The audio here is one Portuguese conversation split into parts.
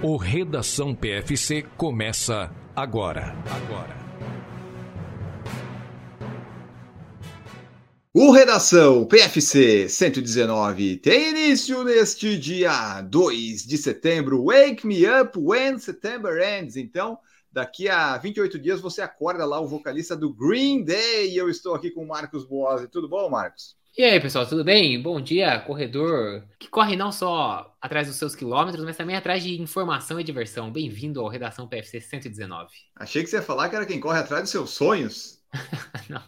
O Redação PFC começa agora. Agora. O Redação PFC 119 tem início neste dia 2 de setembro. Wake me up when September ends. Então, daqui a 28 dias você acorda lá o vocalista do Green Day. E eu estou aqui com o Marcos Boazzi. Tudo bom, Marcos? E aí, pessoal, tudo bem? Bom dia, corredor que corre não só atrás dos seus quilômetros, mas também atrás de informação e diversão. Bem-vindo ao Redação PFC 119. Achei que você ia falar que era quem corre atrás dos seus sonhos. não.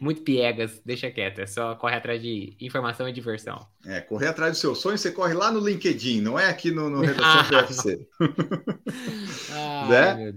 Muito piegas, deixa quieto, é só corre atrás de informação e diversão. É, correr atrás do seu sonho, você corre lá no LinkedIn, não é aqui no, no Redação PFC. Né?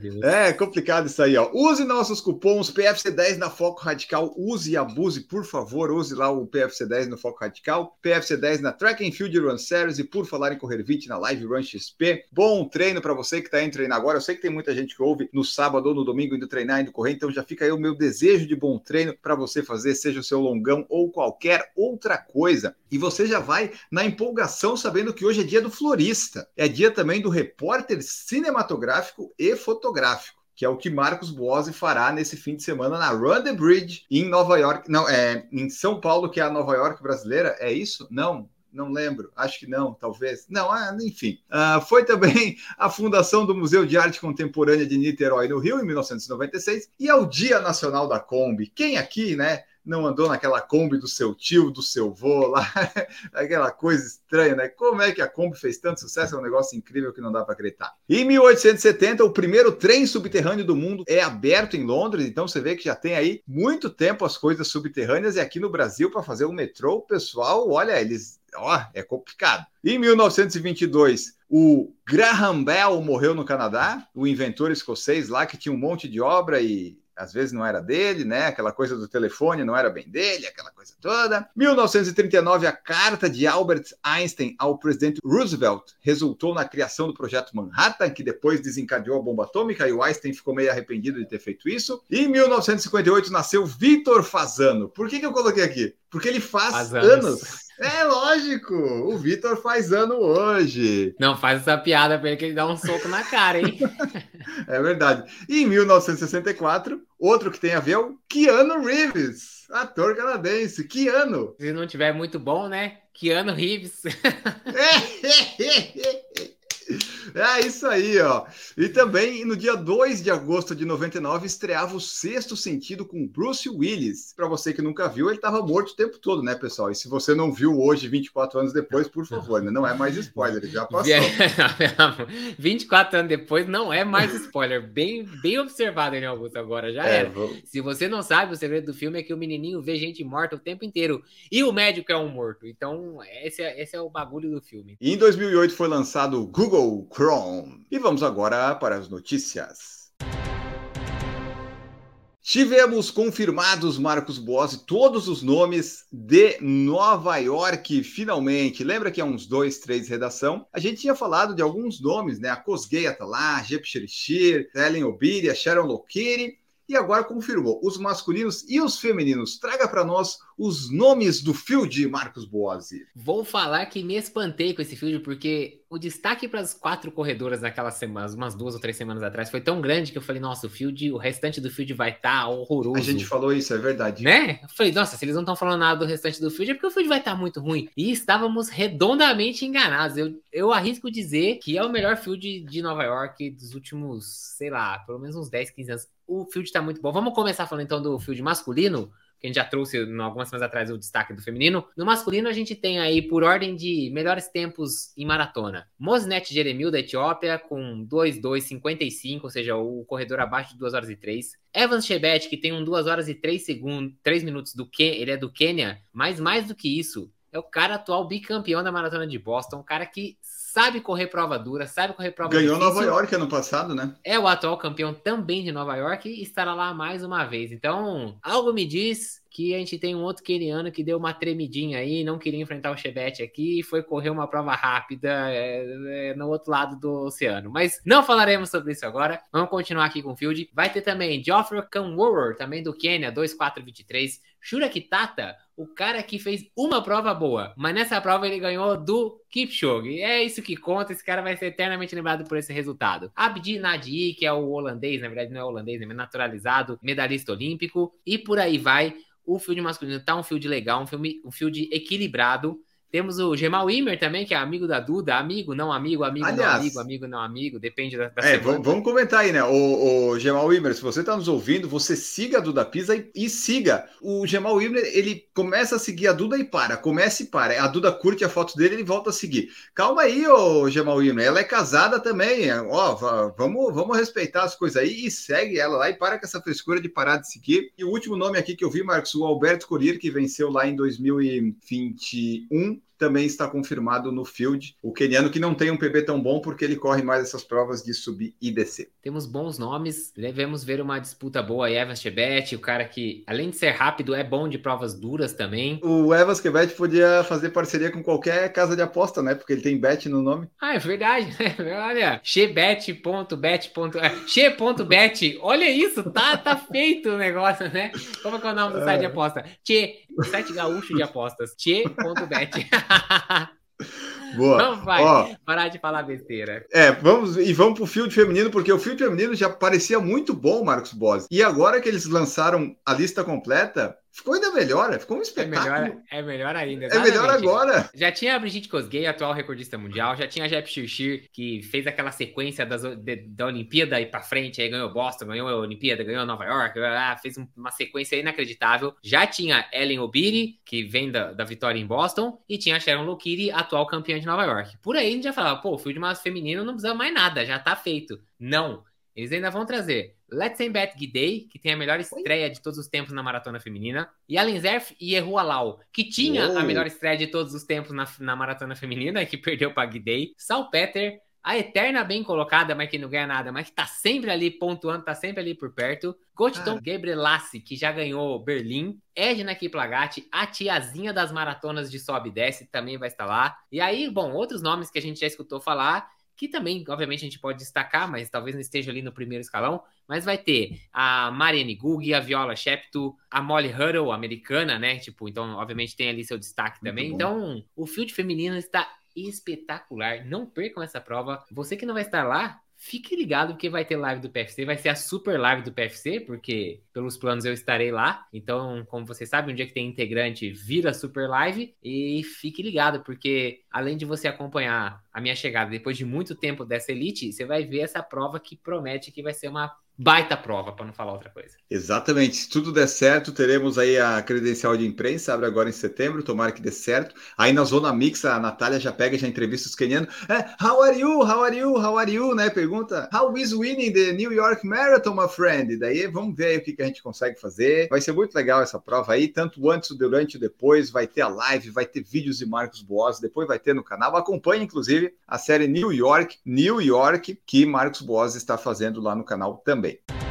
É complicado isso aí, ó. Use nossos cupons PFC10 na Foco Radical, use e abuse, por favor, use lá o PFC10 no Foco Radical, PFC10 na Track and Field Run Series e por falar em correr 20 na Live Run XP. Bom treino para você que está indo treinar agora. Eu sei que tem muita gente que ouve no sábado ou no domingo indo treinar, indo correr, então já fica aí o meu desejo de bom treino para você fazer, seja o seu longão ou qualquer outra coisa. E você já vai na empolgação sabendo que hoje é dia do florista. É dia também do repórter cinematográfico e fotográfico que é o que Marcos Boazzi fará nesse fim de semana na Run the Bridge em Nova York, não, é em São Paulo, que é a Nova York brasileira, é isso? Não, não lembro, acho que não, talvez. Não, ah, enfim. Uh, foi também a fundação do Museu de Arte Contemporânea de Niterói, no Rio, em 1996, e é o Dia Nacional da Kombi. Quem aqui, né? Não andou naquela Kombi do seu tio, do seu vô lá, aquela coisa estranha, né? Como é que a Kombi fez tanto sucesso? É um negócio incrível que não dá para acreditar. Em 1870, o primeiro trem subterrâneo do mundo é aberto em Londres, então você vê que já tem aí muito tempo as coisas subterrâneas e aqui no Brasil para fazer o metrô, o pessoal, olha, eles ó, é complicado. Em 1922, o Graham Bell morreu no Canadá, o inventor escocês lá que tinha um monte de obra e às vezes não era dele, né? Aquela coisa do telefone não era bem dele, aquela coisa toda. 1939, a carta de Albert Einstein ao presidente Roosevelt resultou na criação do projeto Manhattan, que depois desencadeou a bomba atômica e o Einstein ficou meio arrependido de ter feito isso. E em 1958 nasceu Vitor Fazano. Por que, que eu coloquei aqui? Porque ele faz, anos. É lógico, o Vitor faz ano hoje. Não faz essa piada para ele que ele dá um soco na cara, hein? é verdade. E em 1964, outro que tem a ver é o Keanu Reeves, ator canadense. Keanu. Se não tiver muito bom, né? Keanu Reeves. É isso aí, ó. E também no dia 2 de agosto de 99 estreava o Sexto Sentido com Bruce Willis. Para você que nunca viu, ele estava morto o tempo todo, né, pessoal? E se você não viu hoje, 24 anos depois, por favor, né? não é mais spoiler, já passou. 24 anos depois não é mais spoiler. Bem, bem observado, hein, Augusto? Agora já é, era. Vou... Se você não sabe, o segredo do filme é que o menininho vê gente morta o tempo inteiro e o médico é um morto. Então, esse é, esse é o bagulho do filme. E em 2008 foi lançado o Google Chrome. E vamos agora para as notícias. Tivemos confirmados, Marcos Bossi, todos os nomes de Nova York, finalmente. Lembra que há uns dois, três redação, a gente tinha falado de alguns nomes, né? A Cosgueia tá lá, Jep Sherishir, Ellen Obiria, Sharon Lokiri, e agora confirmou os masculinos e os femininos. Traga para nós os nomes do field, Marcos Boazzi. Vou falar que me espantei com esse field, porque o destaque para as quatro corredoras naquelas semanas, umas duas ou três semanas atrás, foi tão grande que eu falei, nossa, o field, o restante do field vai estar tá horroroso. A gente falou isso, é verdade. Né? Eu falei, nossa, se eles não estão falando nada do restante do field, é porque o field vai estar tá muito ruim. E estávamos redondamente enganados. Eu, eu arrisco dizer que é o melhor field de Nova York dos últimos, sei lá, pelo menos uns 10, 15 anos. O field está muito bom. Vamos começar falando então do field masculino que a gente já trouxe algumas semanas atrás o destaque do feminino. No masculino, a gente tem aí, por ordem de melhores tempos em maratona, Mosnet Jeremil, da Etiópia, com 2,255, ou seja, o corredor abaixo de 2 horas e 3. Evans Chebet, que tem um 2 horas e 3 segundos, 3 minutos do Quênia, ele é do Quênia, mas mais do que isso, é o cara atual bicampeão da maratona de Boston, um cara que sabe correr prova dura, sabe correr prova Ganhou difícil. Nova York ano passado, né? É o atual campeão também de Nova York e estará lá mais uma vez. Então, algo me diz que a gente tem um outro keniano que deu uma tremidinha aí, não queria enfrentar o Chebet aqui e foi correr uma prova rápida é, é, no outro lado do oceano. Mas não falaremos sobre isso agora. Vamos continuar aqui com o field. Vai ter também Geoffrey Kamworor, também do Quênia, 2423. Shura Kitata, o cara que fez uma prova boa, mas nessa prova ele ganhou do Kipchoge. É isso que conta, esse cara vai ser eternamente lembrado por esse resultado. Abdi Nadi, que é o holandês, na verdade não é holandês, é naturalizado, medalhista olímpico, e por aí vai. O field masculino tá um field legal, um, filme, um field equilibrado. Temos o Gemal Imer também, que é amigo da Duda, amigo, não amigo, amigo, Aliás, não amigo, amigo, não amigo, depende da, da É, vamos, vamos, comentar aí, né? O, o Gemal Imer, se você está nos ouvindo, você siga a Duda Pisa e, e, siga. O Gemal Imer, ele começa a seguir a Duda e para, começa e para. A Duda curte a foto dele, ele volta a seguir. Calma aí, ô Gemal Imer, ela é casada também, ó, vamos, vamos respeitar as coisas aí e segue ela lá e para com essa frescura de parar de seguir. E o último nome aqui que eu vi, Marcos, o Alberto Corir, que venceu lá em 2021, também está confirmado no field. O keniano que não tem um PB tão bom porque ele corre mais essas provas de subir e descer. Temos bons nomes, devemos ver uma disputa boa aí, Evans Chebet, o cara que, além de ser rápido, é bom de provas duras também. O Evans Chebet podia fazer parceria com qualquer casa de aposta, né? Porque ele tem bet no nome. Ah, é verdade, né? Olha, chebet.bet. Che.bet, olha isso, tá, tá feito o negócio, né? Como é que é o nome do site de aposta? Che, site gaúcho de apostas, che.bet. Boa. Não vai Ó, parar de falar besteira. É, vamos e vamos pro field feminino, porque o field feminino já parecia muito bom, Marcos Bosi. E agora que eles lançaram a lista completa, Ficou ainda melhor, ficou um é espetáculo. É melhor, é melhor ainda. Exatamente. É melhor agora. Já tinha a Brigitte Kosgei, atual recordista mundial, já tinha a Jep Shirshir, que fez aquela sequência das, de, da Olimpíada e para frente, aí ganhou Boston, ganhou a Olimpíada, ganhou Nova York, fez uma sequência inacreditável. Já tinha Ellen Obiri, que vem da, da vitória em Boston, e tinha a Sharon Lokiri, atual campeã de Nova York. Por aí a gente já falava, pô, o field mais feminino não precisa mais nada, já tá feito. Não. Eles ainda vão trazer Letzenbet Gidey, que tem a melhor estreia de todos os tempos na maratona feminina, e Alenzerf e Lau, que tinha Uou. a melhor estreia de todos os tempos na, na maratona feminina, que perdeu para Gidey, Salpeter, a eterna bem colocada, mas que não ganha nada, mas que tá sempre ali pontuando, tá sempre ali por perto. Gottton ah. Gabrielassi, que já ganhou Berlim. Edna Kiplagatti, a tiazinha das maratonas de sobe e desce, também vai estar lá. E aí, bom, outros nomes que a gente já escutou falar que também, obviamente, a gente pode destacar, mas talvez não esteja ali no primeiro escalão. Mas vai ter a Marianne Guggi, a Viola Shepto, a Molly Huddle, americana, né? Tipo, então, obviamente, tem ali seu destaque Muito também. Bom. Então, o field feminino está espetacular. Não percam essa prova. Você que não vai estar lá, fique ligado porque vai ter live do PFC, vai ser a super live do PFC, porque pelos planos eu estarei lá. Então, como você sabe, um dia que tem integrante, vira super live e fique ligado, porque além de você acompanhar a minha chegada depois de muito tempo dessa elite, você vai ver essa prova que promete que vai ser uma baita prova, para não falar outra coisa. Exatamente. Se tudo der certo, teremos aí a credencial de imprensa, abre agora em setembro, tomara que dê certo. Aí na Zona Mix, a Natália já pega, já entrevista os kenianos. É, how are you? How are you? How are you? Né? Pergunta, how is winning the New York Marathon, my friend? Daí vamos ver aí o que, que a gente consegue fazer. Vai ser muito legal essa prova aí, tanto antes, durante e depois. Vai ter a live, vai ter vídeos de Marcos Boas, depois vai ter no canal. Acompanhe, inclusive, a série New York, New York, que Marcos Boas está fazendo lá no canal também também.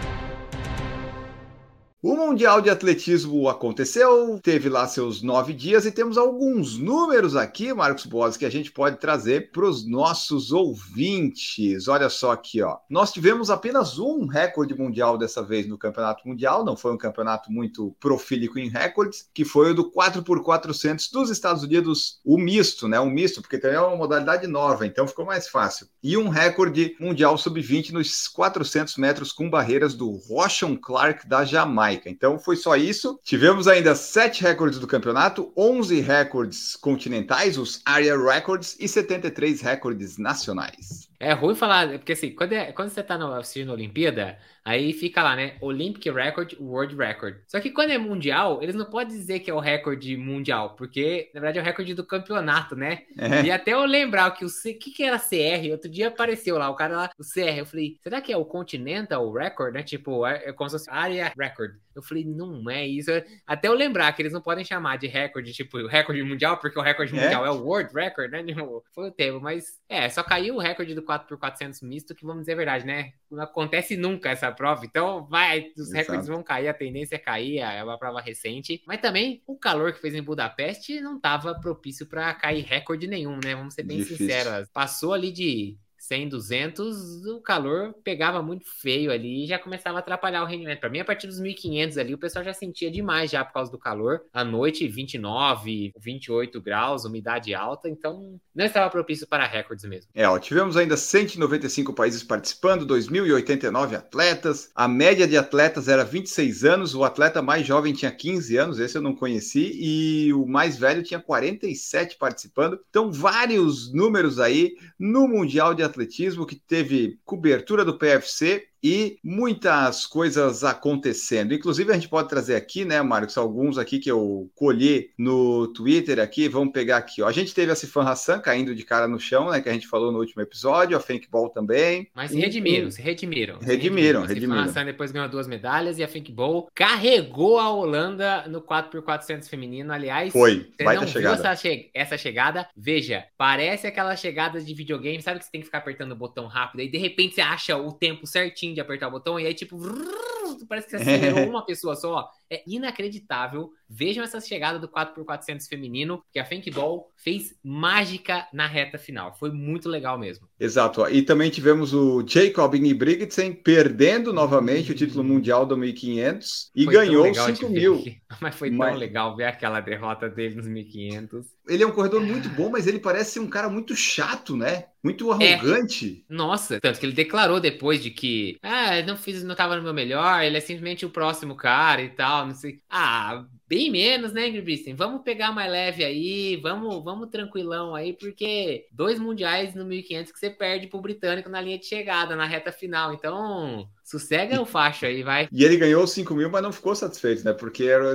O Mundial de Atletismo aconteceu, teve lá seus nove dias e temos alguns números aqui, Marcos Boas, que a gente pode trazer para os nossos ouvintes. Olha só aqui, ó. Nós tivemos apenas um recorde mundial dessa vez no Campeonato Mundial, não foi um campeonato muito profílico em recordes, que foi o do 4x400 dos Estados Unidos, o misto, né? O misto, porque também é uma modalidade nova, então ficou mais fácil. E um recorde mundial sub-20 nos 400 metros com barreiras do Roshon Clark da Jamaica. Jamaica. Então foi só isso. Tivemos ainda sete recordes do campeonato, 11 recordes continentais, os Area Records, e 73 recordes nacionais. É ruim falar, porque assim, quando, é, quando você tá no, assistindo a Olimpíada, aí fica lá, né? Olympic Record, World Record. Só que quando é mundial, eles não podem dizer que é o recorde mundial, porque na verdade é o recorde do campeonato, né? É. E até eu lembrar que o C, que, que era CR, outro dia apareceu lá, o cara lá, o CR. Eu falei, será que é o Continental Record, né? Tipo, é, é como se fosse Area Record. Eu falei, não é isso. Até eu lembrar que eles não podem chamar de recorde, tipo, recorde mundial, porque o recorde é? mundial é o World Record, né? Tipo, foi o tempo, mas é, só caiu o recorde do 4x400 misto, que vamos dizer a verdade, né? Não acontece nunca essa prova, então vai, os Exato. recordes vão cair, a tendência é cair, é uma prova recente. Mas também o calor que fez em Budapeste não estava propício para cair recorde nenhum, né? Vamos ser bem Difícil. sinceros. Passou ali de 100, 200, o calor pegava muito feio ali e já começava a atrapalhar o rendimento. Para mim, a partir dos 1500 ali, o pessoal já sentia demais já por causa do calor. À noite, 29, 28 graus, umidade alta, então não estava propício para recordes mesmo. É, ó, tivemos ainda 195 países participando, 2.089 atletas. A média de atletas era 26 anos, o atleta mais jovem tinha 15 anos, esse eu não conheci, e o mais velho tinha 47 participando. Então, vários números aí no Mundial de atletismo que teve cobertura do PFC e muitas coisas acontecendo. Inclusive, a gente pode trazer aqui, né, Marcos, alguns aqui que eu colhi no Twitter aqui. Vamos pegar aqui, ó. A gente teve a Sifan Hassan caindo de cara no chão, né, que a gente falou no último episódio, a Fink Ball também. Mas se redimiram, se redimiram. Redimiram, redimiram. A Hassan depois ganhou duas medalhas e a Fink Ball carregou a Holanda no 4x400 feminino. Aliás, foi, vai ter chegada. Essa, che essa chegada? Veja, parece aquelas chegadas de videogame, sabe que você tem que ficar apertando o botão rápido e de repente você acha o tempo certinho de apertar o botão e aí, tipo, parece que você acelerou uma pessoa só. É inacreditável. Vejam essa chegada do 4x400 feminino, que a Ball fez mágica na reta final. Foi muito legal mesmo. Exato. E também tivemos o Jacob Ingebrigtsen perdendo novamente o título mundial do 1500 e foi ganhou 5 mil. Mas foi mas... tão legal ver aquela derrota dele nos 1500. Ele é um corredor muito bom, mas ele parece ser um cara muito chato, né? Muito arrogante. É. Nossa, tanto que ele declarou depois de que, ah, não fiz, não tava no meu melhor, ele é simplesmente o próximo cara e tal, não sei. Ah, bem menos, né, Ingrid Vamos pegar mais leve aí, vamos, vamos tranquilão aí, porque dois mundiais no 1500 que você perde pro britânico na linha de chegada, na reta final. Então, sossega o facho aí, vai. E ele ganhou 5 mil, mas não ficou satisfeito, né? Porque era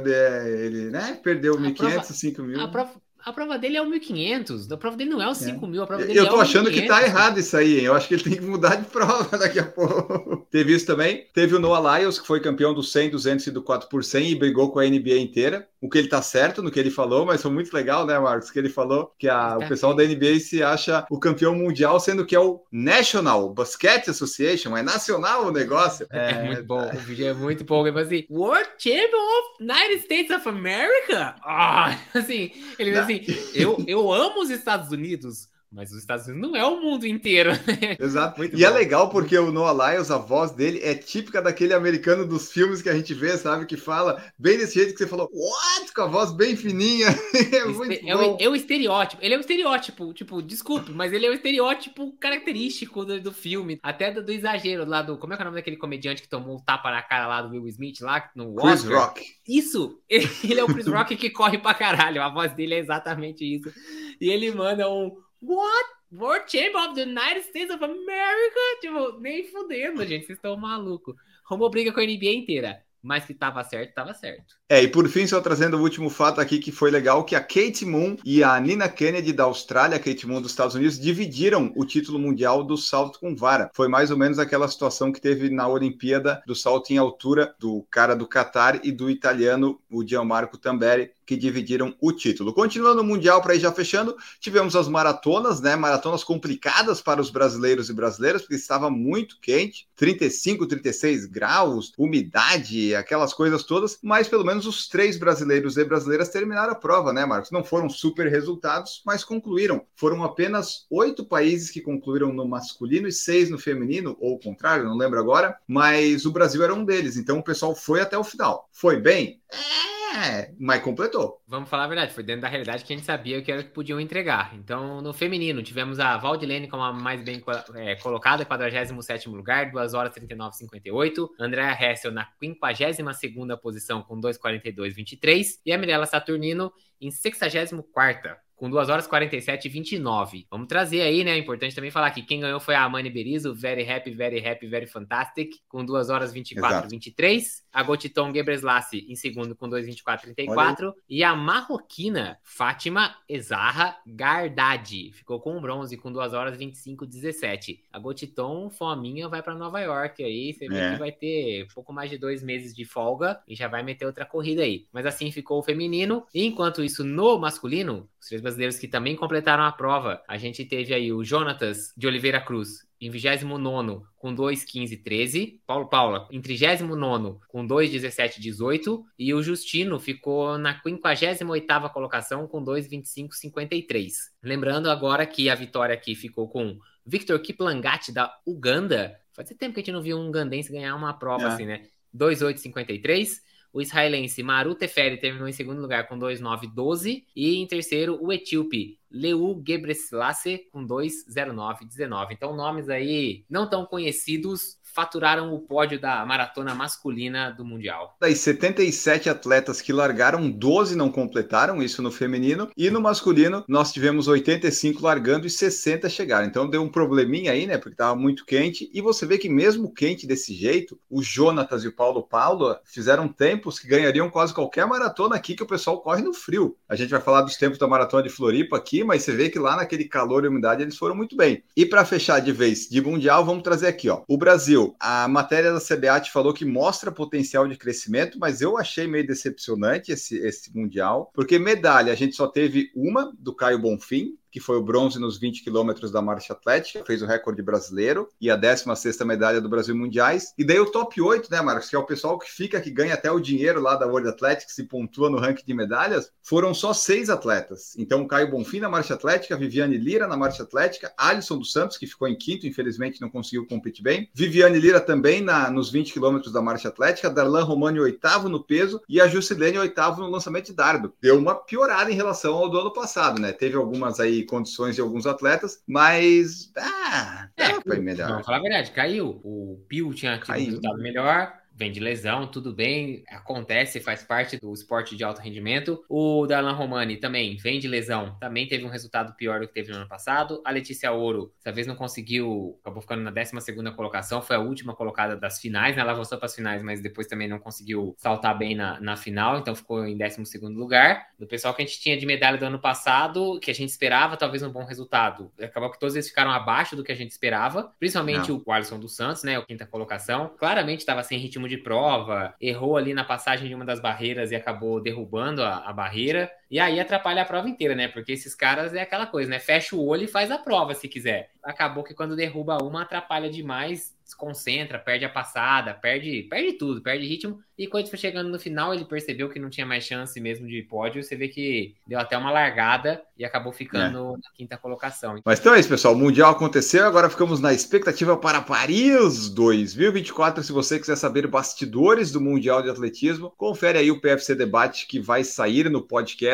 ele, né, perdeu 1.500, 5 mil. A prova, a prova dele é o 1500, a prova dele não é o 5 é. a prova dele Eu tô é achando que tá errado isso aí, hein? Eu acho que ele tem que mudar de prova daqui a pouco. Teve isso também. Teve o Noah Lyles, que foi campeão do 100, 200 e do 4 por 100 e brigou com a NBA inteira. O que ele tá certo no que ele falou, mas foi muito legal, né, Marcos? Que ele falou que a, o pessoal da NBA se acha o campeão mundial, sendo que é o National Basket Association, é nacional o negócio. É, é muito bom, o vídeo é muito bom. Ele assim, World Champion of United States of America? Ah, assim, ele assim, eu, eu amo os Estados Unidos, mas os Estados Unidos não é o mundo inteiro. Né? Exato. Muito e é bom. é legal porque o Noah Lyles, a voz dele é típica daquele americano dos filmes que a gente vê, sabe? Que fala bem desse jeito que você falou, what? Com a voz bem fininha. é, muito é, bom. O, é o estereótipo. Ele é o estereótipo, tipo, desculpe, mas ele é o estereótipo característico do, do filme. Até do, do, exagero lá do. Como é que é o nome daquele comediante que tomou um tapa na cara lá do Will Smith lá no Chris Oscar? Rock. Isso! Ele é o Chris Rock que corre pra caralho. A voz dele é exatamente isso. E ele manda um What? World Champion of the United States of America? Tipo, nem fudendo, gente. Vocês estão malucos. Romou briga com a NBA inteira. Mas que tava certo, tava certo. É, e por fim, só trazendo o último fato aqui que foi legal, que a Kate Moon e a Nina Kennedy da Austrália, a Kate Moon dos Estados Unidos, dividiram o título mundial do salto com vara. Foi mais ou menos aquela situação que teve na Olimpíada do salto em altura do cara do Qatar e do italiano, o Gianmarco Tamberi, que dividiram o título. Continuando o Mundial, para ir já fechando, tivemos as maratonas, né? Maratonas complicadas para os brasileiros e brasileiras, porque estava muito quente 35, 36 graus, umidade, aquelas coisas todas, mas pelo menos os três brasileiros e brasileiras terminaram a prova, né, Marcos? Não foram super resultados, mas concluíram. Foram apenas oito países que concluíram no masculino e seis no feminino, ou o contrário, não lembro agora, mas o Brasil era um deles, então o pessoal foi até o final. Foi bem? É é, mas completou. Vamos falar a verdade, foi dentro da realidade que a gente sabia o que era que podiam entregar. Então, no feminino, tivemos a Valdilene como a mais bem é, colocada, 47 lugar, 2 horas 39,58. Andréa Hessel na 52 posição com 2,42,23. E a Mirella Saturnino em 64 com 2 horas 47 e 29. Vamos trazer aí, né? É importante também falar que quem ganhou foi a Amani Berizzo, Very Happy, Very Happy, Very Fantastic, com 2 horas 24 e 23. A Gotiton Gebreslassi em segundo com 2,24 e 34. E a marroquina Fátima Ezarra Gardadi ficou com bronze com 2 horas 25 e 17. A Gotiton, fominha, vai para Nova York aí. Você vê é. que vai ter pouco mais de dois meses de folga e já vai meter outra corrida aí. Mas assim ficou o feminino. E enquanto isso, no masculino, os três brasileiros que também completaram a prova. A gente teve aí o Jonatas de Oliveira Cruz em 29 com 2,15,13. Paulo Paula em 39 com 2,17,18. E o Justino ficou na 58 colocação com 2,25,53. Lembrando agora que a vitória aqui ficou com Victor Kiplangati da Uganda. Fazia tempo que a gente não viu um ugandense ganhar uma prova é. assim, né? 2,853. O israelense Maru Teferi terminou em segundo lugar com 2,912. E em terceiro, o etíope Leu Gebreselassie com 2,0919. Então, nomes aí não tão conhecidos faturaram o pódio da maratona masculina do Mundial. Das 77 atletas que largaram, 12 não completaram, isso no feminino, e no masculino nós tivemos 85 largando e 60 chegaram. Então deu um probleminha aí, né? Porque estava muito quente, e você vê que mesmo quente desse jeito, o Jonatas e o Paulo Paulo fizeram tempos que ganhariam quase qualquer maratona aqui que o pessoal corre no frio. A gente vai falar dos tempos da maratona de Floripa aqui, mas você vê que lá naquele calor e umidade eles foram muito bem. E para fechar de vez de mundial, vamos trazer aqui, ó. O Brasil a matéria da CBAT falou que mostra potencial de crescimento, mas eu achei meio decepcionante esse, esse Mundial, porque medalha a gente só teve uma do Caio Bonfim, que foi o bronze nos 20 quilômetros da marcha atlética, fez o recorde brasileiro e a 16ª medalha do Brasil Mundiais. E daí o top 8, né, Marcos, que é o pessoal que fica, que ganha até o dinheiro lá da World Athletics e pontua no ranking de medalhas, foram só seis atletas. Então, Caio Bonfim na marcha atlética, Viviane Lira na marcha atlética, Alisson dos Santos, que ficou em quinto, infelizmente não conseguiu competir bem, Viviane Lira também na, nos 20 quilômetros da marcha atlética, Darlan Romani oitavo no peso e a Jusilene oitavo no lançamento de dardo. Deu uma piorada em relação ao do ano passado, né? Teve algumas aí condições de alguns atletas, mas ah, é, foi melhor. Não, falar a verdade, caiu. O Pio tinha tido um resultado melhor vem de lesão, tudo bem, acontece, faz parte do esporte de alto rendimento. O Darlan Romani também vem de lesão, também teve um resultado pior do que teve no ano passado. A Letícia Ouro, dessa vez não conseguiu, acabou ficando na 12 colocação, foi a última colocada das finais, né? Ela avançou para as finais, mas depois também não conseguiu saltar bem na, na final, então ficou em 12 lugar. Do pessoal que a gente tinha de medalha do ano passado, que a gente esperava talvez um bom resultado, acabou que todos eles ficaram abaixo do que a gente esperava, principalmente não. o Alisson dos Santos, né? O quinta colocação, claramente estava sem ritmo de prova, errou ali na passagem de uma das barreiras e acabou derrubando a, a, barreira. E aí atrapalha a prova inteira, né? Porque esses caras é aquela coisa, né? Fecha o olho e faz a prova se quiser. Acabou que quando derruba uma, atrapalha demais desconcentra, perde a passada, perde, perde tudo, perde ritmo. E quando foi chegando no final, ele percebeu que não tinha mais chance mesmo de pódio. Você vê que deu até uma largada e acabou ficando é. na quinta colocação. Mas então é isso, pessoal. O Mundial aconteceu, agora ficamos na expectativa para Paris 2024. Se você quiser saber bastidores do Mundial de Atletismo, confere aí o PFC Debate que vai sair no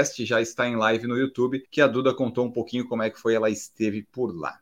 podcast, já está em live no YouTube, que a Duda contou um pouquinho como é que foi, ela esteve por lá.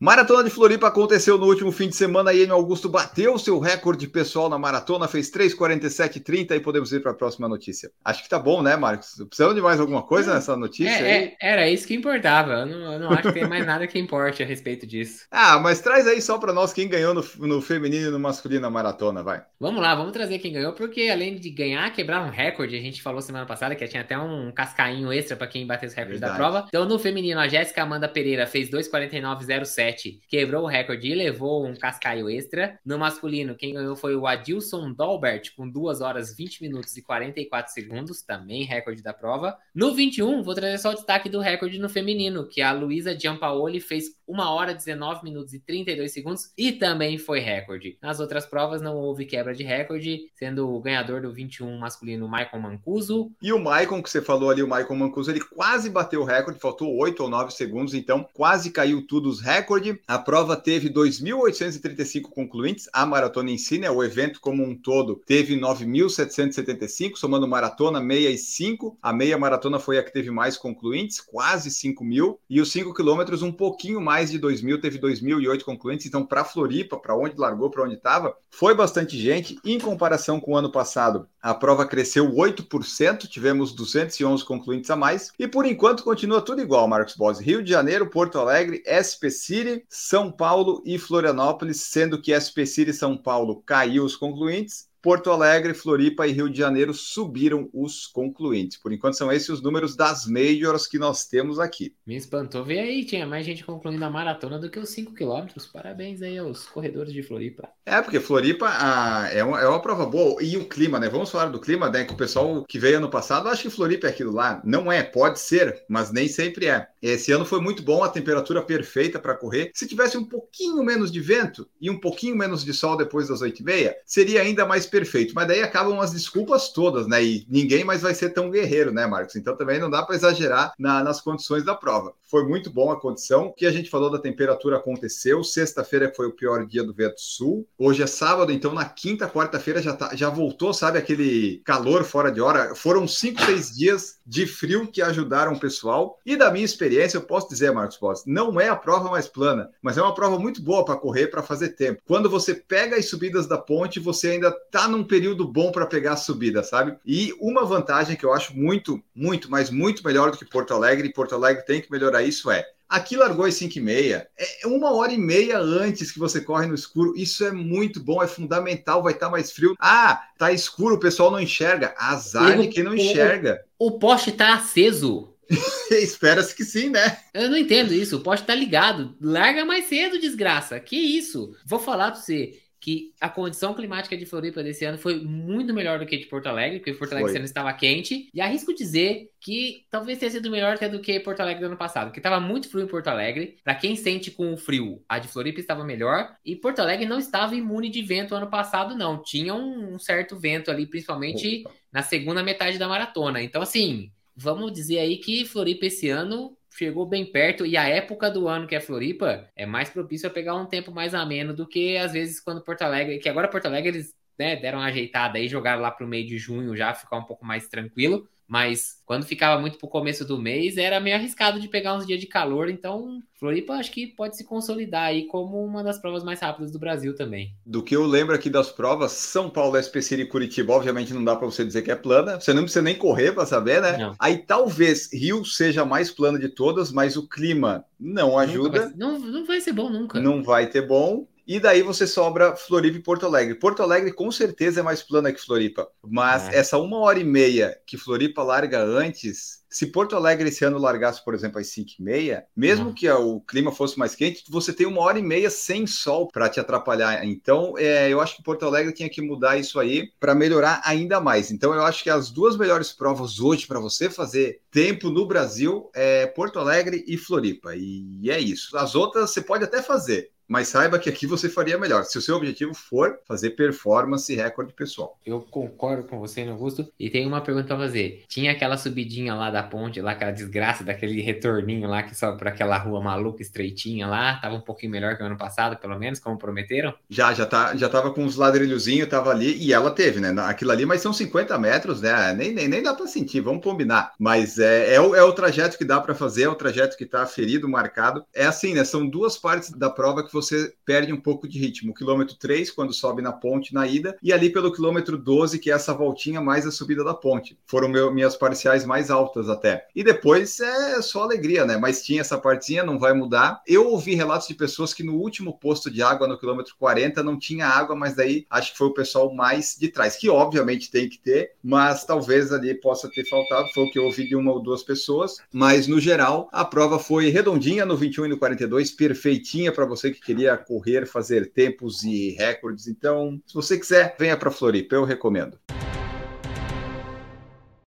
Maratona de Floripa aconteceu no último fim de semana e Enio Augusto bateu seu recorde pessoal na maratona, fez 3,47,30 e podemos ir para a próxima notícia. Acho que tá bom, né, Marcos? Precisamos de mais alguma coisa nessa notícia? É, é, era isso que importava. Eu não, eu não, acho que tem mais nada que importe a respeito disso. Ah, mas traz aí só para nós quem ganhou no, no, feminino e no masculino na maratona, vai. Vamos lá, vamos trazer quem ganhou, porque além de ganhar, quebrar um recorde, a gente falou semana passada que tinha até um cascainho extra para quem bateu os recordes da prova. Então, no feminino, a Jéssica Amanda Pereira fez 2,49,07 quebrou o recorde e levou um cascaio extra. No masculino, quem ganhou foi o Adilson Dalbert, com 2 horas 20 minutos e 44 segundos, também recorde da prova. No 21, vou trazer só o destaque do recorde no feminino, que a Luísa Giampaoli fez 1 hora 19 minutos e 32 segundos e também foi recorde. Nas outras provas não houve quebra de recorde, sendo o ganhador do 21 masculino Michael Mancuso. E o Michael, que você falou ali, o Michael Mancuso, ele quase bateu o recorde, faltou 8 ou 9 segundos, então quase caiu tudo os recordes. A prova teve 2.835 concluintes, a maratona em si, né, o evento como um todo, teve 9.775, somando maratona, meia e 5. A meia maratona foi a que teve mais concluintes, quase 5 mil, e os 5 quilômetros um pouquinho mais mais de 2 mil, teve 2.008 concluintes. Então, para Floripa, para onde largou, para onde estava, foi bastante gente. Em comparação com o ano passado, a prova cresceu 8%, tivemos 211 concluintes a mais. E por enquanto continua tudo igual, Marcos Bose. Rio de Janeiro, Porto Alegre, SP City, São Paulo e Florianópolis, sendo que SP City e São Paulo caiu os concluintes Porto Alegre, Floripa e Rio de Janeiro subiram os concluintes. Por enquanto são esses os números das majors que nós temos aqui. Me espantou ver aí, tinha mais gente concluindo a maratona do que os 5 quilômetros. Parabéns aí aos corredores de Floripa. É, porque Floripa ah, é, uma, é uma prova boa. E o clima, né? Vamos falar do clima, né? Que o pessoal que veio ano passado acha que Floripa é aquilo lá. Não é, pode ser, mas nem sempre é. Esse ano foi muito bom, a temperatura perfeita para correr. Se tivesse um pouquinho menos de vento e um pouquinho menos de sol depois das 8 e meia, seria ainda mais perfeito. Mas daí acabam as desculpas todas, né? E ninguém mais vai ser tão guerreiro, né, Marcos? Então também não dá para exagerar na, nas condições da prova. Foi muito bom a condição. O que a gente falou da temperatura aconteceu. Sexta-feira foi o pior dia do vento sul. Hoje é sábado, então na quinta, quarta-feira já, tá, já voltou, sabe, aquele calor fora de hora. Foram cinco, seis dias de frio que ajudaram o pessoal. E da minha experiência, eu posso dizer, Marcos Boss, não é a prova mais plana, mas é uma prova muito boa para correr, para fazer tempo. Quando você pega as subidas da ponte, você ainda tá num período bom para pegar a subida, sabe? E uma vantagem que eu acho muito, muito, mas muito melhor do que Porto Alegre, e Porto Alegre tem que melhorar isso é Aqui largou às 5 e meia. É uma hora e meia antes que você corre no escuro. Isso é muito bom, é fundamental. Vai estar tá mais frio. Ah, tá escuro, o pessoal não enxerga. Azar de quem não enxerga. O, o poste tá aceso. Espera-se que sim, né? Eu não entendo isso. O poste tá ligado. Larga mais cedo, desgraça. Que isso? Vou falar pra você que a condição climática de Floripa desse ano foi muito melhor do que de Porto Alegre, porque Porto Alegre esse ano estava quente. E arrisco dizer que talvez tenha sido melhor até do que Porto Alegre do ano passado, porque estava muito frio em Porto Alegre. Para quem sente com o frio, a de Floripa estava melhor. E Porto Alegre não estava imune de vento ano passado, não. Tinha um certo vento ali, principalmente Opa. na segunda metade da maratona. Então, assim, vamos dizer aí que Floripa esse ano chegou bem perto e a época do ano que é Floripa é mais propício a pegar um tempo mais ameno do que às vezes quando Porto Alegre, que agora Porto Alegre eles né, deram uma ajeitada aí, jogaram lá para o meio de junho já, ficar um pouco mais tranquilo. Mas quando ficava muito pro começo do mês, era meio arriscado de pegar uns dias de calor. Então, Floripa acho que pode se consolidar aí como uma das provas mais rápidas do Brasil também. Do que eu lembro aqui das provas, São Paulo, SPC e Curitiba, obviamente não dá para você dizer que é plana. Você não precisa nem correr para saber, né? Não. Aí talvez Rio seja mais plano de todas, mas o clima não ajuda. Vai, não, não vai ser bom nunca. Não vai ter bom. E daí você sobra Floripa e Porto Alegre. Porto Alegre com certeza é mais plana que Floripa, mas é. essa uma hora e meia que Floripa larga antes, se Porto Alegre esse ano largasse, por exemplo, às 5 e meia, mesmo uhum. que o clima fosse mais quente, você tem uma hora e meia sem sol para te atrapalhar. Então, é, eu acho que Porto Alegre tinha que mudar isso aí para melhorar ainda mais. Então, eu acho que as duas melhores provas hoje para você fazer tempo no Brasil é Porto Alegre e Floripa. E é isso. As outras você pode até fazer, mas saiba que aqui você faria melhor, se o seu objetivo for fazer performance e recorde pessoal. Eu concordo com você, Augusto. E tem uma pergunta para fazer. Tinha aquela subidinha lá da ponte, lá aquela desgraça daquele retorninho lá que sobe para aquela rua maluca, estreitinha lá, tava um pouquinho melhor que o ano passado, pelo menos, como prometeram? Já, já tá, já tava com os ladrilhozinhos, tava ali, e ela teve, né? Aquilo ali, mas são 50 metros, né? Nem, nem, nem dá para sentir, vamos combinar. Mas é, é, o, é o trajeto que dá para fazer, é o trajeto que tá ferido, marcado. É assim, né? São duas partes da prova que você perde um pouco de ritmo. O quilômetro 3, quando sobe na ponte na ida, e ali pelo quilômetro 12, que é essa voltinha mais a subida da ponte. Foram meu, minhas parciais mais altas até. E depois é só alegria, né? Mas tinha essa partinha, não vai mudar. Eu ouvi relatos de pessoas que no último posto de água, no quilômetro 40, não tinha água, mas daí acho que foi o pessoal mais de trás, que obviamente tem que ter, mas talvez ali possa ter faltado. Foi o que eu ouvi de uma ou duas pessoas. Mas no geral, a prova foi redondinha no 21 e no 42, perfeitinha para você que queria correr, fazer tempos e recordes. Então, se você quiser, venha para Floripa, eu recomendo.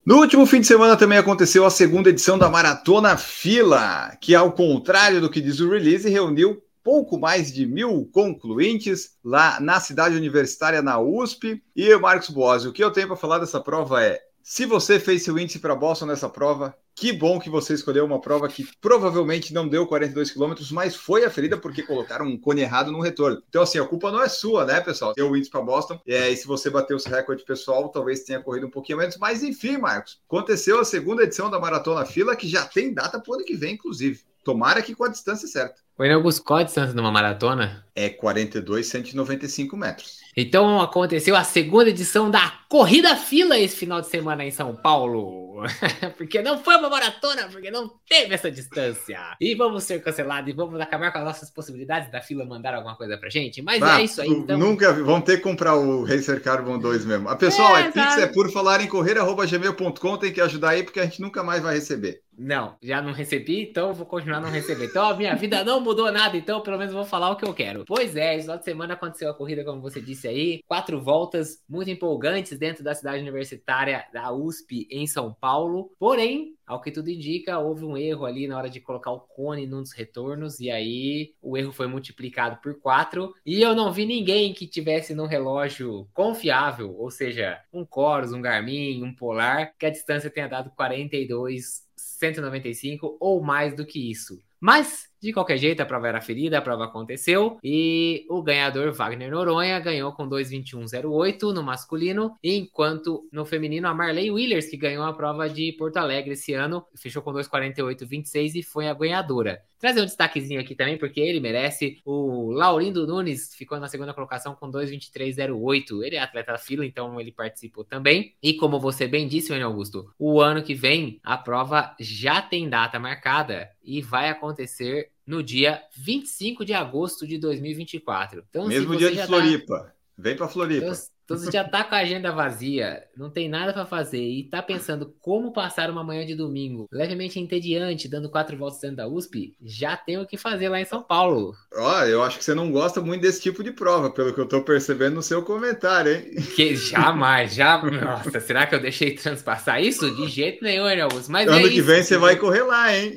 No último fim de semana também aconteceu a segunda edição da Maratona Fila, que, ao contrário do que diz o release, reuniu pouco mais de mil concluintes lá na cidade universitária, na USP. E Marcos Boas, o que eu tenho para falar dessa prova é: se você fez seu índice para Boston nessa prova, que bom que você escolheu uma prova que provavelmente não deu 42 quilômetros, mas foi aferida porque colocaram um cone errado no retorno. Então, assim, a culpa não é sua, né, pessoal? Deu o índice para Boston. É, e se você bateu o seu recorde pessoal, talvez tenha corrido um pouquinho menos. Mas, enfim, Marcos, aconteceu a segunda edição da Maratona Fila, que já tem data para o ano que vem, inclusive. Tomara que com a distância certa. Oi, Augusto, qual a distância numa maratona? É 42, 195 metros. Então aconteceu a segunda edição da Corrida Fila esse final de semana em São Paulo. porque não foi uma maratona, porque não teve essa distância. E vamos ser cancelados e vamos acabar com as nossas possibilidades da fila mandar alguma coisa pra gente. Mas é isso aí, então. Nunca vão ter que comprar o Racer Carbon 2 mesmo. A pessoal, é, é Pix é por falar em correr, arroba gmail.com, tem que ajudar aí, porque a gente nunca mais vai receber. Não, já não recebi, então vou continuar não receber. Então a minha vida não mudou nada, então pelo menos vou falar o que eu quero. Pois é, esse de semana aconteceu a corrida, como você disse aí, quatro voltas muito empolgantes dentro da cidade universitária da USP em São Paulo. Porém, ao que tudo indica, houve um erro ali na hora de colocar o cone num dos retornos, e aí o erro foi multiplicado por 4. E eu não vi ninguém que tivesse no relógio confiável, ou seja, um Coros, um Garmin, um Polar, que a distância tenha dado 42, 195 ou mais do que isso. Mas de qualquer jeito, a prova era ferida, a prova aconteceu e o ganhador Wagner Noronha ganhou com 2:21:08 no masculino, enquanto no feminino a Marley Willers, que ganhou a prova de Porto Alegre esse ano, fechou com 2:48:26 e foi a ganhadora. Trazer um destaquezinho aqui também, porque ele merece. O Laurindo Nunes ficou na segunda colocação com 2:23:08. Ele é atleta fila, então ele participou também. E como você bem disse, Wayne Augusto, o ano que vem a prova já tem data marcada e vai acontecer no dia 25 de agosto de 2024. Então, Mesmo dia de tá Floripa. Tá... Vem para Floripa. Então, então você já tá com a agenda vazia, não tem nada para fazer e tá pensando como passar uma manhã de domingo levemente entediante, dando quatro voltas dentro da USP, já tem o que fazer lá em São Paulo. Ó, eu acho que você não gosta muito desse tipo de prova, pelo que eu tô percebendo no seu comentário, hein? Que jamais, já. Nossa, será que eu deixei transpassar isso? De jeito nenhum, Augusto. Mas ano é que isso, vem você vai correr lá, hein?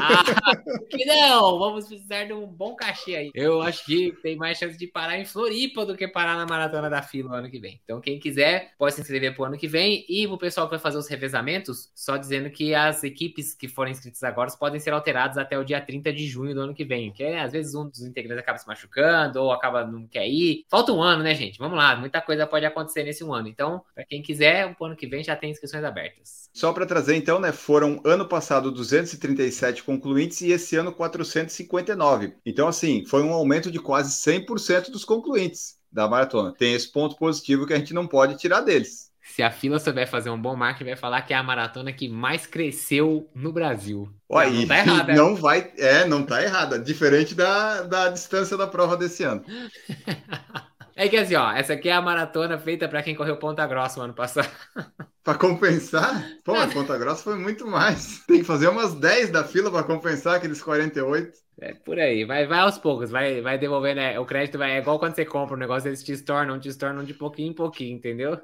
Ah, que não! Vamos precisar de um bom cachê aí. Eu acho que tem mais chance de parar em Floripa do que parar na maratona da fila no ano que vem. Então, quem quiser, pode se inscrever pro ano que vem. E o pessoal que vai fazer os revezamentos, só dizendo que as equipes que forem inscritas agora podem ser alteradas até o dia 30 de junho do ano que vem. Porque às vezes um dos integrantes acaba se machucando ou acaba não quer ir. Falta um ano, né, gente? Vamos lá, muita coisa pode acontecer nesse um ano. Então, para quem quiser, o ano que vem já tem inscrições abertas. Só para trazer, então, né? Foram ano passado 237 concluintes e esse ano 459. Então, assim, foi um aumento de quase 100% dos concluintes da maratona. Tem esse ponto positivo que a gente não pode tirar deles. Se a fila souber fazer um bom marketing, vai falar que é a maratona que mais cresceu no Brasil. Não, tá errado, não é? vai, é, não tá errada. Diferente da, da distância da prova desse ano. É que assim, ó, essa aqui é a maratona feita para quem correu Ponta Grossa o ano passado. para compensar? Pô, a Ponta Grossa foi muito mais. Tem que fazer umas 10 da fila para compensar aqueles 48. É por aí, vai, vai aos poucos, vai, vai devolvendo. Né? O crédito vai, é igual quando você compra um negócio, eles te estornam, te estornam de pouquinho em pouquinho, entendeu?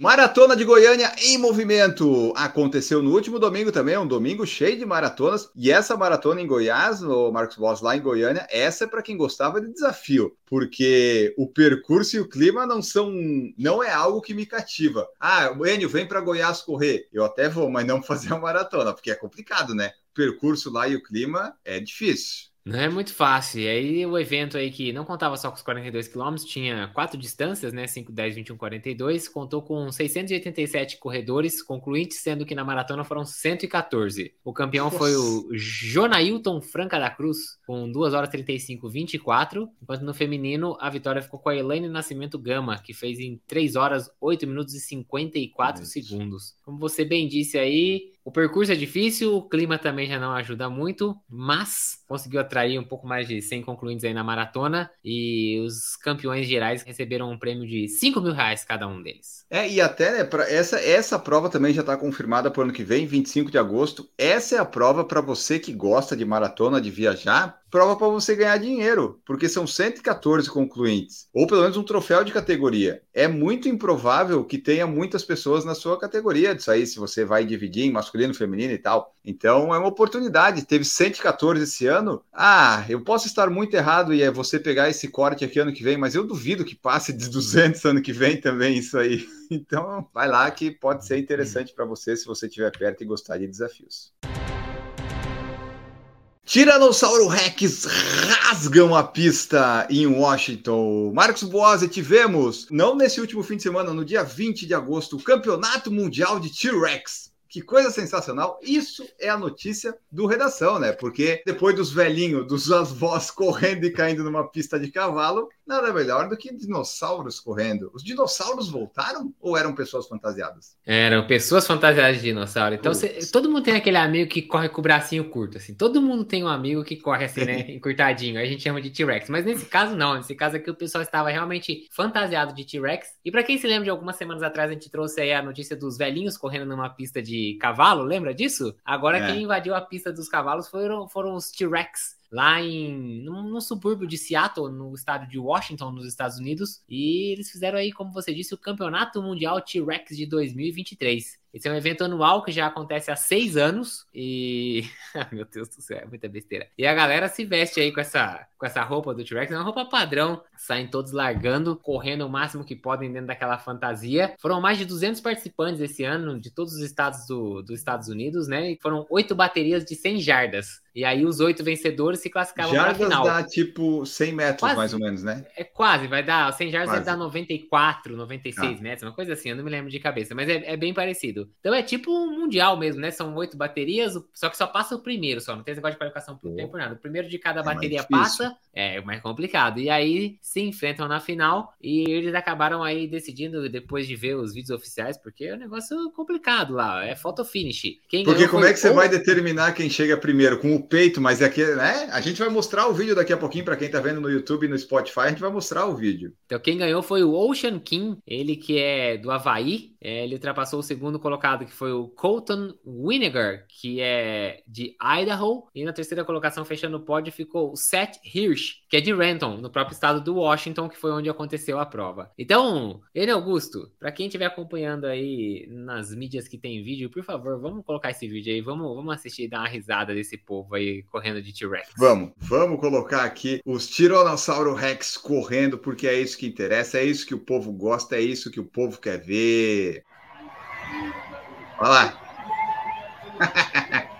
Maratona de Goiânia em movimento. Aconteceu no último domingo também, um domingo cheio de maratonas. E essa maratona em Goiás, no Marcos Boss lá em Goiânia, essa é para quem gostava de desafio, porque o percurso e o clima não são, não é algo que me cativa. Ah, Enio, vem para Goiás correr. Eu até vou, mas não fazer a maratona, porque é complicado, né? O percurso lá e o clima é difícil. Não é muito fácil. E aí o evento aí que não contava só com os 42 quilômetros, tinha quatro distâncias, né? 5, 10, 21, 42. Contou com 687 corredores concluintes, sendo que na maratona foram 114. O campeão Nossa. foi o Jonailton Franca da Cruz, com 2 horas 35, 24. Enquanto no feminino, a vitória ficou com a Elaine Nascimento Gama, que fez em 3 horas, 8 minutos e 54 Isso. segundos. Como você bem disse aí, o percurso é difícil, o clima também já não ajuda muito, mas conseguiu atrair um pouco mais de 100 concluintes aí na maratona e os campeões gerais receberam um prêmio de 5 mil reais cada um deles. É, e até né, pra essa, essa prova também já está confirmada para o ano que vem, 25 de agosto. Essa é a prova para você que gosta de maratona, de viajar, prova para você ganhar dinheiro, porque são 114 concluintes, ou pelo menos um troféu de categoria. É muito improvável que tenha muitas pessoas na sua categoria disso aí, se você vai dividir em masculino, feminino e tal. Então é uma oportunidade. Teve 114 esse ano. Ah, eu posso estar muito errado e é você pegar esse corte aqui ano que vem, mas eu duvido que passe de 200 ano que vem também isso aí. Então vai lá que pode ser interessante para você se você estiver perto e gostar de desafios. Tiranossauro Rex rasgam a pista em Washington. Marcos Boazzi, tivemos, não nesse último fim de semana, no dia 20 de agosto, o Campeonato Mundial de T-Rex que coisa sensacional. Isso é a notícia do Redação, né? Porque depois dos velhinhos, dos avós correndo e caindo numa pista de cavalo, nada melhor do que dinossauros correndo. Os dinossauros voltaram ou eram pessoas fantasiadas? Eram pessoas fantasiadas de dinossauro. Então, cê, todo mundo tem aquele amigo que corre com o bracinho curto, assim. Todo mundo tem um amigo que corre assim, né? encurtadinho. A gente chama de T-Rex. Mas nesse caso, não. Nesse caso aqui, o pessoal estava realmente fantasiado de T-Rex. E para quem se lembra de algumas semanas atrás, a gente trouxe aí a notícia dos velhinhos correndo numa pista de de cavalo, lembra disso? Agora é. quem invadiu a pista dos cavalos foram, foram os T-Rex lá em no, no, subúrbio de Seattle, no estado de Washington, nos Estados Unidos, e eles fizeram aí, como você disse, o Campeonato Mundial T-Rex de 2023. Esse é um evento anual que já acontece há seis anos e. Meu Deus do céu, é muita besteira. E a galera se veste aí com essa, com essa roupa do T-Rex, é uma roupa padrão. Saem todos largando, correndo o máximo que podem dentro daquela fantasia. Foram mais de 200 participantes esse ano, de todos os estados do, dos Estados Unidos, né? E foram oito baterias de 100 jardas. E aí os oito vencedores se classificavam jardas para a final. dá tipo 100 metros, quase, mais ou menos, né? É quase, vai dar. 100 jardas quase. deve dar 94, 96 ah. metros, uma coisa assim, eu não me lembro de cabeça, mas é, é bem parecido. Então é tipo um mundial mesmo, né? São oito baterias, só que só passa o primeiro, só. Não tem esse negócio de qualificação por tempo nada. O primeiro de cada é bateria passa, é mais complicado. E aí se enfrentam na final e eles acabaram aí decidindo, depois de ver os vídeos oficiais, porque é um negócio complicado lá. É photo finish. Quem porque como é que você vai determinar quem chega primeiro? Com o peito, mas é que, né? A gente vai mostrar o vídeo daqui a pouquinho para quem tá vendo no YouTube e no Spotify, a gente vai mostrar o vídeo. Então quem ganhou foi o Ocean King, ele que é do Havaí, é, ele ultrapassou o segundo colocado, que foi o Colton Winegar, que é de Idaho. E na terceira colocação, fechando o pódio, ficou o Seth Hirsch, que é de Renton, no próprio estado do Washington, que foi onde aconteceu a prova. Então, ele Augusto, para quem estiver acompanhando aí nas mídias que tem vídeo, por favor, vamos colocar esse vídeo aí, vamos, vamos assistir e dar uma risada desse povo aí correndo de T-Rex. Vamos, vamos colocar aqui os Tiranossauro Rex correndo, porque é isso que interessa, é isso que o povo gosta, é isso que o povo quer ver. Olha lá.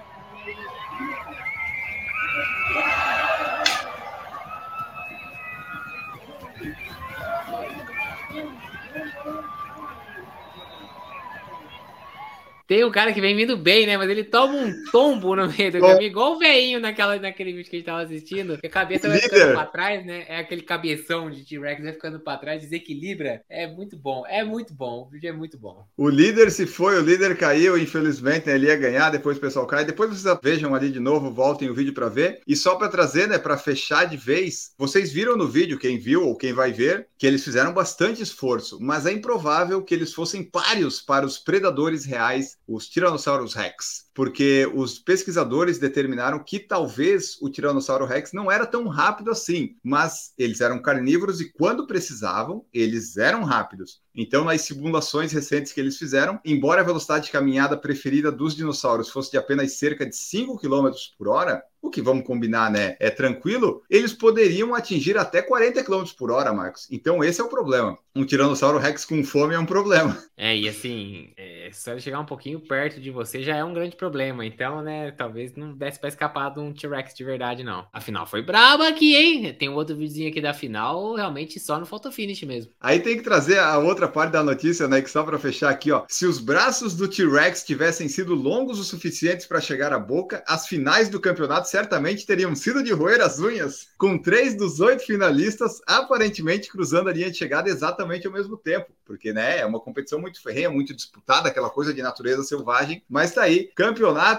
Tem um cara que vem vindo bem, né? Mas ele toma um tombo no meio do caminho, igual o veinho naquela, naquele vídeo que a gente tava assistindo. Que a cabeça vai ficando pra trás, né? É aquele cabeção de T-Rex vai ficando pra trás, desequilibra. É muito bom, é muito bom. O vídeo é muito bom. O líder se foi, o líder caiu, infelizmente, né? ele ia ganhar, depois o pessoal cai. Depois vocês vejam ali de novo, voltem o vídeo para ver. E só para trazer, né, para fechar de vez, vocês viram no vídeo, quem viu ou quem vai ver, que eles fizeram bastante esforço, mas é improvável que eles fossem páreos para os predadores reais os Tyrannosaurus rex, porque os pesquisadores determinaram que talvez o Tiranossauro rex não era tão rápido assim, mas eles eram carnívoros e quando precisavam, eles eram rápidos. Então, nas simulações recentes que eles fizeram, embora a velocidade de caminhada preferida dos dinossauros fosse de apenas cerca de 5 km por hora, o que vamos combinar, né? É tranquilo, eles poderiam atingir até 40 km por hora, Marcos. Então, esse é o problema. Um Tiranossauro Rex com fome é um problema. É, e assim, é, só ele chegar um pouquinho perto de você já é um grande problema. Então, né, talvez não desse pra escapar de um T-Rex de verdade, não. A final foi braba aqui, hein? Tem um outro videozinho aqui da final, realmente só no photo finish mesmo. Aí tem que trazer a outra parte da notícia, né? Que só para fechar aqui, ó. Se os braços do T-Rex tivessem sido longos o suficientes para chegar à boca, as finais do campeonato certamente teriam sido de roer as unhas, com três dos oito finalistas aparentemente cruzando a linha de chegada exatamente ao mesmo tempo, porque né, é uma competição muito ferrenha, muito disputada, aquela coisa de natureza selvagem. Mas tá aí,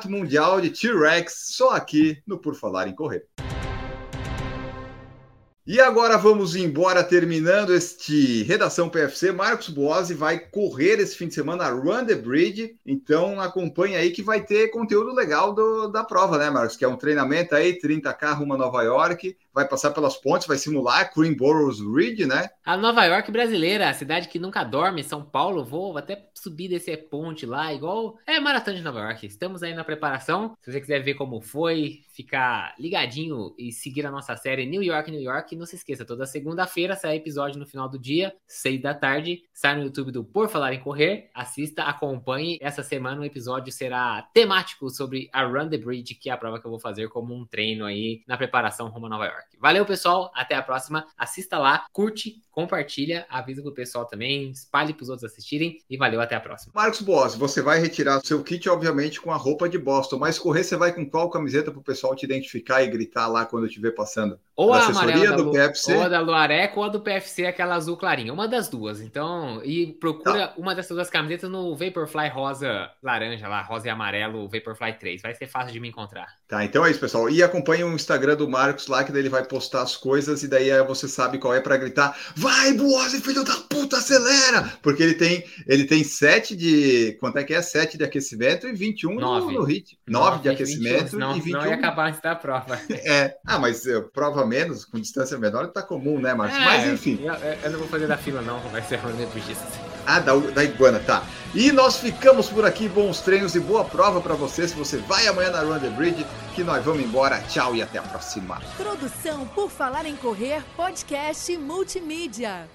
mundial de T-Rex, só aqui no Por Falar em Correr. E agora vamos embora, terminando este Redação PFC. Marcos Boazzi vai correr esse fim de semana Run the Bridge, então acompanha aí que vai ter conteúdo legal do, da prova, né, Marcos? Que é um treinamento aí, 30K rumo a Nova York, vai passar pelas pontes, vai simular Green Boroughs Ridge, né? A Nova York brasileira, a cidade que nunca dorme, São Paulo, vou até subir desse ponte lá, igual é Maratona de Nova York. Estamos aí na preparação. Se você quiser ver como foi, ficar ligadinho e seguir a nossa série New York, New York, não se esqueça, toda segunda-feira sai episódio no final do dia, seis da tarde, sai no YouTube do Por Falar em Correr, assista, acompanhe. Essa semana o episódio será temático sobre a Run the Bridge, que é a prova que eu vou fazer como um treino aí na preparação rumo a Nova York. Valeu, pessoal. Até a próxima. Assista lá, curte, compartilha, avisa pro pessoal também, espalhe pros outros assistirem e valeu, até a próxima. Marcos Boss, você vai retirar seu kit, obviamente, com a roupa de Boston, mas correr você vai com qual camiseta pro pessoal te identificar e gritar lá quando estiver passando? Ou a amarela do Lu, PFC. Ou a da Luareco ou a do PFC, aquela azul clarinha. Uma das duas. Então, e procura tá. uma dessas duas camisetas no Vaporfly rosa laranja lá, rosa e amarelo Vaporfly 3. Vai ser fácil de me encontrar. Tá, então é isso, pessoal. E acompanhe o Instagram do Marcos lá, que daí ele vai postar as coisas e daí você sabe qual é para gritar: vai, Buose, filho da puta, acelera! Porque ele tem ele tem 7 de. Quanto é que é? 7 de aquecimento e 21 9. no, no hit. 9 de aquecimento 21, não, e 21. Não ia acabar antes da prova. É. Ah, mas uh, prova menos, com distância menor, tá comum, né, Marcos? É, mas enfim. Eu, eu, não vou fazer da fila, não. Vai ser depois disso. Ah, da, da Iguana, tá. E nós ficamos por aqui. Bons treinos e boa prova para você. Se você vai amanhã na Run the Bridge, que nós vamos embora. Tchau e até a próxima. Produção por Falar em Correr, podcast multimídia.